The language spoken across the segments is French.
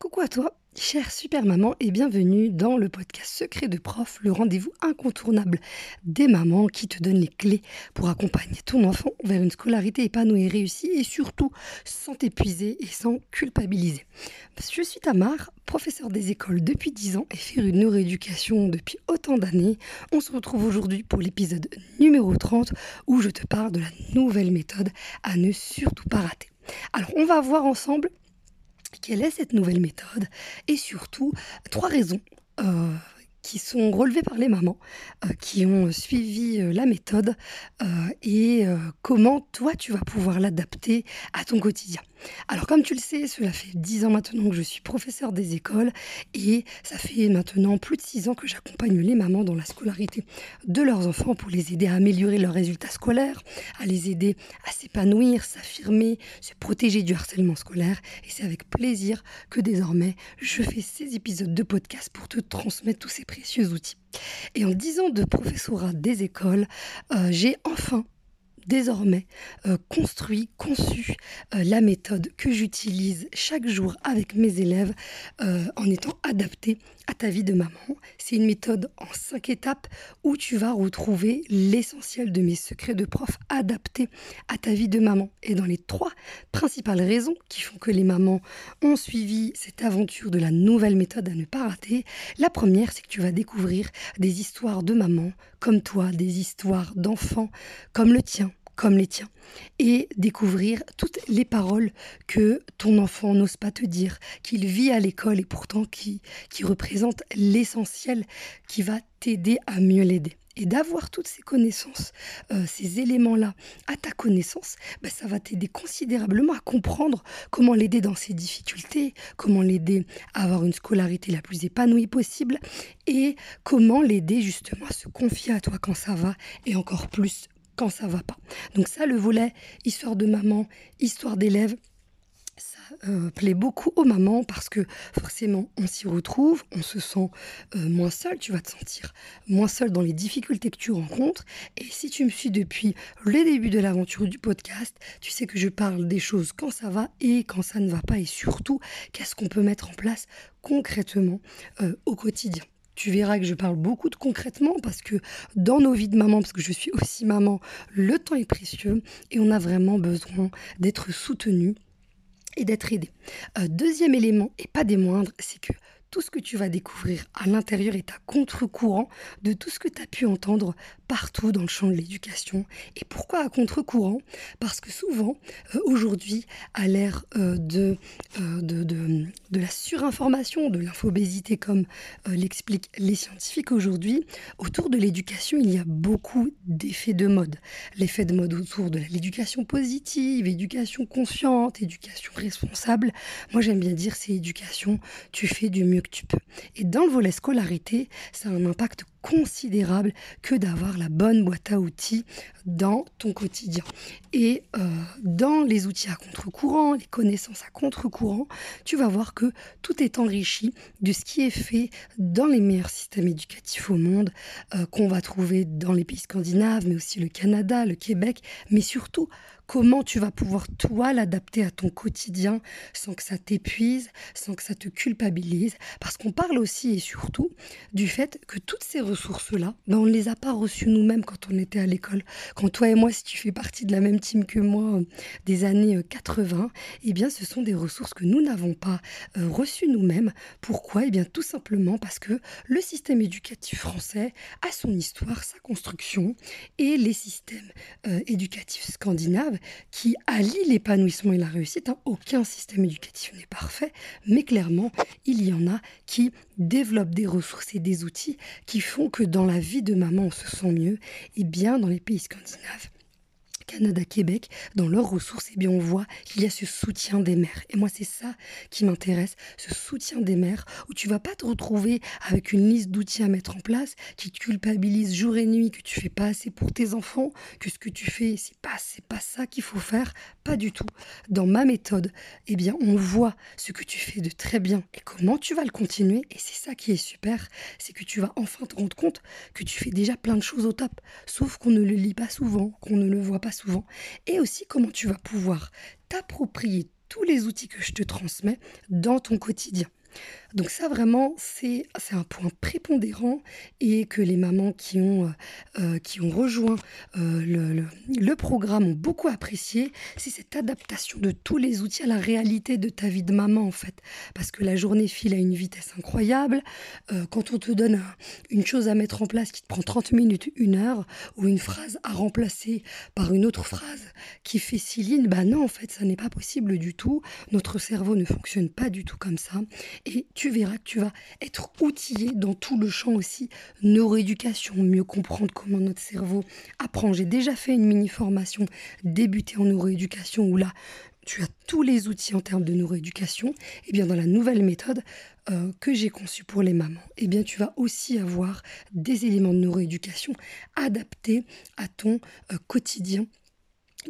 Coucou à toi, chère super maman, et bienvenue dans le podcast Secret de prof, le rendez-vous incontournable des mamans qui te donne les clés pour accompagner ton enfant vers une scolarité épanouie et réussie et surtout sans t'épuiser et sans culpabiliser. Je suis Tamar, professeur des écoles depuis 10 ans et faire une neuroéducation depuis autant d'années. On se retrouve aujourd'hui pour l'épisode numéro 30 où je te parle de la nouvelle méthode à ne surtout pas rater. Alors, on va voir ensemble quelle est cette nouvelle méthode Et surtout, trois raisons euh, qui sont relevées par les mamans euh, qui ont suivi euh, la méthode et comment toi tu vas pouvoir l'adapter à ton quotidien. Alors comme tu le sais, cela fait dix ans maintenant que je suis professeur des écoles et ça fait maintenant plus de six ans que j'accompagne les mamans dans la scolarité de leurs enfants pour les aider à améliorer leurs résultats scolaires, à les aider à s'épanouir, s'affirmer, se protéger du harcèlement scolaire. Et c'est avec plaisir que désormais je fais ces épisodes de podcast pour te transmettre tous ces précieux outils. Et en dix ans de professorat des écoles, euh, j'ai enfin désormais euh, construit, conçu euh, la méthode que j'utilise chaque jour avec mes élèves euh, en étant adaptée à ta vie de maman. C'est une méthode en cinq étapes où tu vas retrouver l'essentiel de mes secrets de prof adaptés à ta vie de maman. Et dans les trois principales raisons qui font que les mamans ont suivi cette aventure de la nouvelle méthode à ne pas rater, la première, c'est que tu vas découvrir des histoires de maman comme toi, des histoires d'enfants comme le tien comme les tiens et découvrir toutes les paroles que ton enfant n'ose pas te dire, qu'il vit à l'école et pourtant qui, qui représente l'essentiel qui va t'aider à mieux l'aider. Et d'avoir toutes ces connaissances, euh, ces éléments-là à ta connaissance, bah, ça va t'aider considérablement à comprendre comment l'aider dans ses difficultés, comment l'aider à avoir une scolarité la plus épanouie possible et comment l'aider justement à se confier à toi quand ça va et encore plus quand ça va pas. Donc ça, le volet histoire de maman, histoire d'élève, euh, plaît beaucoup aux mamans parce que forcément on s'y retrouve, on se sent euh, moins seul, tu vas te sentir moins seul dans les difficultés que tu rencontres. Et si tu me suis depuis le début de l'aventure du podcast, tu sais que je parle des choses quand ça va et quand ça ne va pas et surtout qu'est-ce qu'on peut mettre en place concrètement euh, au quotidien? Tu verras que je parle beaucoup de concrètement parce que dans nos vies de maman, parce que je suis aussi maman, le temps est précieux et on a vraiment besoin d'être soutenu d'être aidé. Euh, deuxième élément, et pas des moindres, c'est que tout ce que tu vas découvrir à l'intérieur est à contre-courant de tout ce que tu as pu entendre partout dans le champ de l'éducation. Et pourquoi à contre-courant? Parce que souvent, euh, aujourd'hui, à l'ère euh, de, euh, de, de, de, la surinformation, de l'infobésité, comme l'expliquent les scientifiques aujourd'hui, autour de l'éducation, il y a beaucoup d'effets de mode. L'effet de mode autour de l'éducation positive, éducation consciente, éducation responsable. Moi, j'aime bien dire, c'est éducation, tu fais du mieux que tu peux. Et dans le volet scolarité, ça a un impact considérable que d'avoir la bonne boîte à outils dans ton quotidien. Et euh, dans les outils à contre-courant, les connaissances à contre-courant, tu vas voir que tout est enrichi de ce qui est fait dans les meilleurs systèmes éducatifs au monde, euh, qu'on va trouver dans les pays scandinaves, mais aussi le Canada, le Québec, mais surtout comment tu vas pouvoir toi l'adapter à ton quotidien sans que ça t'épuise, sans que ça te culpabilise, parce qu'on parle aussi et surtout du fait que toutes ces ressources-là, on ne les a pas reçues nous-mêmes quand on était à l'école. Quand toi et moi, si tu fais partie de la même team que moi euh, des années 80, euh, eh bien ce sont des ressources que nous n'avons pas euh, reçues nous-mêmes. Pourquoi? Eh bien tout simplement parce que le système éducatif français a son histoire, sa construction, et les systèmes éducatifs scandinaves qui allient l'épanouissement et la réussite. Hein. Aucun système éducatif n'est parfait, mais clairement, il y en a qui développent des ressources et des outils qui font que dans la vie de maman, on se sent mieux, et bien dans les pays scandinaves. Canada, Québec, dans leurs ressources, eh bien, on voit qu'il y a ce soutien des mères. Et moi, c'est ça qui m'intéresse, ce soutien des mères, où tu vas pas te retrouver avec une liste d'outils à mettre en place qui te culpabilise jour et nuit, que tu fais pas assez pour tes enfants, que ce que tu fais, c'est pas, c'est pas ça qu'il faut faire. Pas du tout. Dans ma méthode, eh bien, on voit ce que tu fais de très bien et comment tu vas le continuer. Et c'est ça qui est super, c'est que tu vas enfin te rendre compte que tu fais déjà plein de choses au top, sauf qu'on ne le lit pas souvent, qu'on ne le voit pas souvent, et aussi comment tu vas pouvoir t'approprier tous les outils que je te transmets dans ton quotidien. Donc ça vraiment, c'est un point prépondérant et que les mamans qui ont, euh, euh, qui ont rejoint euh, le, le, programme ont beaucoup apprécié, c'est cette adaptation de tous les outils à la réalité de ta vie de maman en fait. Parce que la journée file à une vitesse incroyable. quand on te donne une chose à mettre en place qui te prend 30 minutes, une heure, ou une phrase à remplacer par une autre phrase qui fait six lignes, bah non en fait ça n'est pas possible du tout. Notre cerveau ne fonctionne pas du tout comme ça. Et tu verras que tu vas être outillé dans tout le champ aussi neuroéducation, mieux comprendre comment notre cerveau apprend. J'ai déjà fait une mini formation débutée en neuroéducation où là, tu as tous les outils en termes de neuroéducation. Et eh bien dans la nouvelle méthode euh, que j'ai conçue pour les mamans, eh bien tu vas aussi avoir des éléments de neuroéducation adaptés à ton euh, quotidien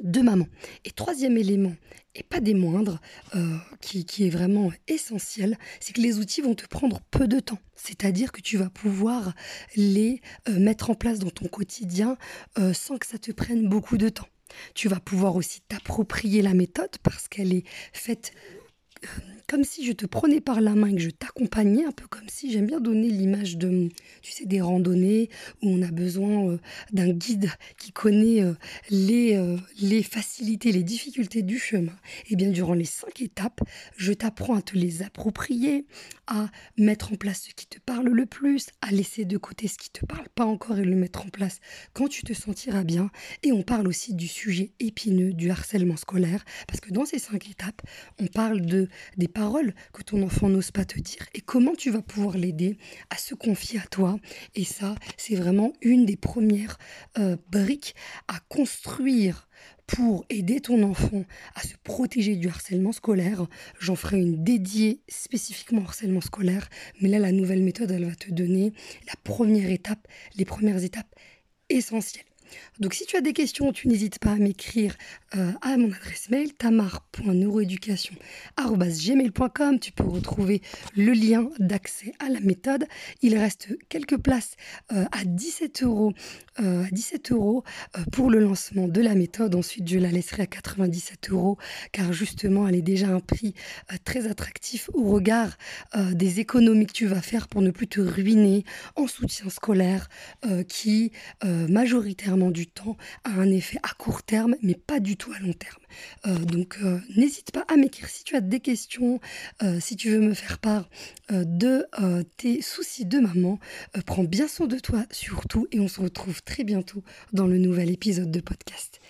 de maman. Et troisième élément, et pas des moindres, euh, qui, est vraiment essentiel, c'est que les outils vont te prendre peu de temps. C'est-à-dire que tu vas pouvoir les euh, mettre en place dans ton quotidien euh, sans que ça te prenne beaucoup de temps. Tu vas pouvoir aussi t'approprier la méthode parce qu'elle est faite comme si je te prenais par la main et que je t'accompagnais, un peu comme si j'aime bien donner l'image de, tu sais, des randonnées où on a besoin euh, d'un guide qui connaît euh, les, euh, les facilités, les difficultés du chemin. Et eh bien, durant les cinq étapes, je t'apprends à te les approprier, à mettre en place ce qui te parle le plus, à laisser de côté ce qui te parle pas encore et le mettre en place quand tu te sentiras bien. Et on parle aussi du sujet épineux du harcèlement scolaire, parce que dans ces cinq étapes, on parle de des que ton enfant n'ose pas te dire et comment tu vas pouvoir l'aider à se confier à toi. Et ça, c'est vraiment une des premières euh, briques à construire pour aider ton enfant à se protéger du harcèlement scolaire. J'en ferai une dédiée spécifiquement au harcèlement scolaire, mais là, la nouvelle méthode, elle va te donner la première étape, les premières étapes essentielles. Donc si tu as des questions, tu n'hésites pas à m'écrire euh, à mon adresse mail tamar.neuroeducation.gmail.com. Tu peux retrouver le lien d'accès à la méthode. Il reste quelques places euh, à 17 euros, euh, à 17 euros pour le lancement de la méthode. Ensuite, je la laisserai à 97 euros car justement, elle est déjà un prix très attractif au regard des économies que tu vas faire pour ne plus te ruiner en soutien scolaire qui majoritairement du temps a un effet à court terme mais pas du tout à long terme. Euh, donc euh, n'hésite pas à m'écrire si tu as des questions, euh, si tu veux me faire part de tes soucis de maman. prends bien soin de toi surtout et on se retrouve très bientôt dans le nouvel épisode de podcast.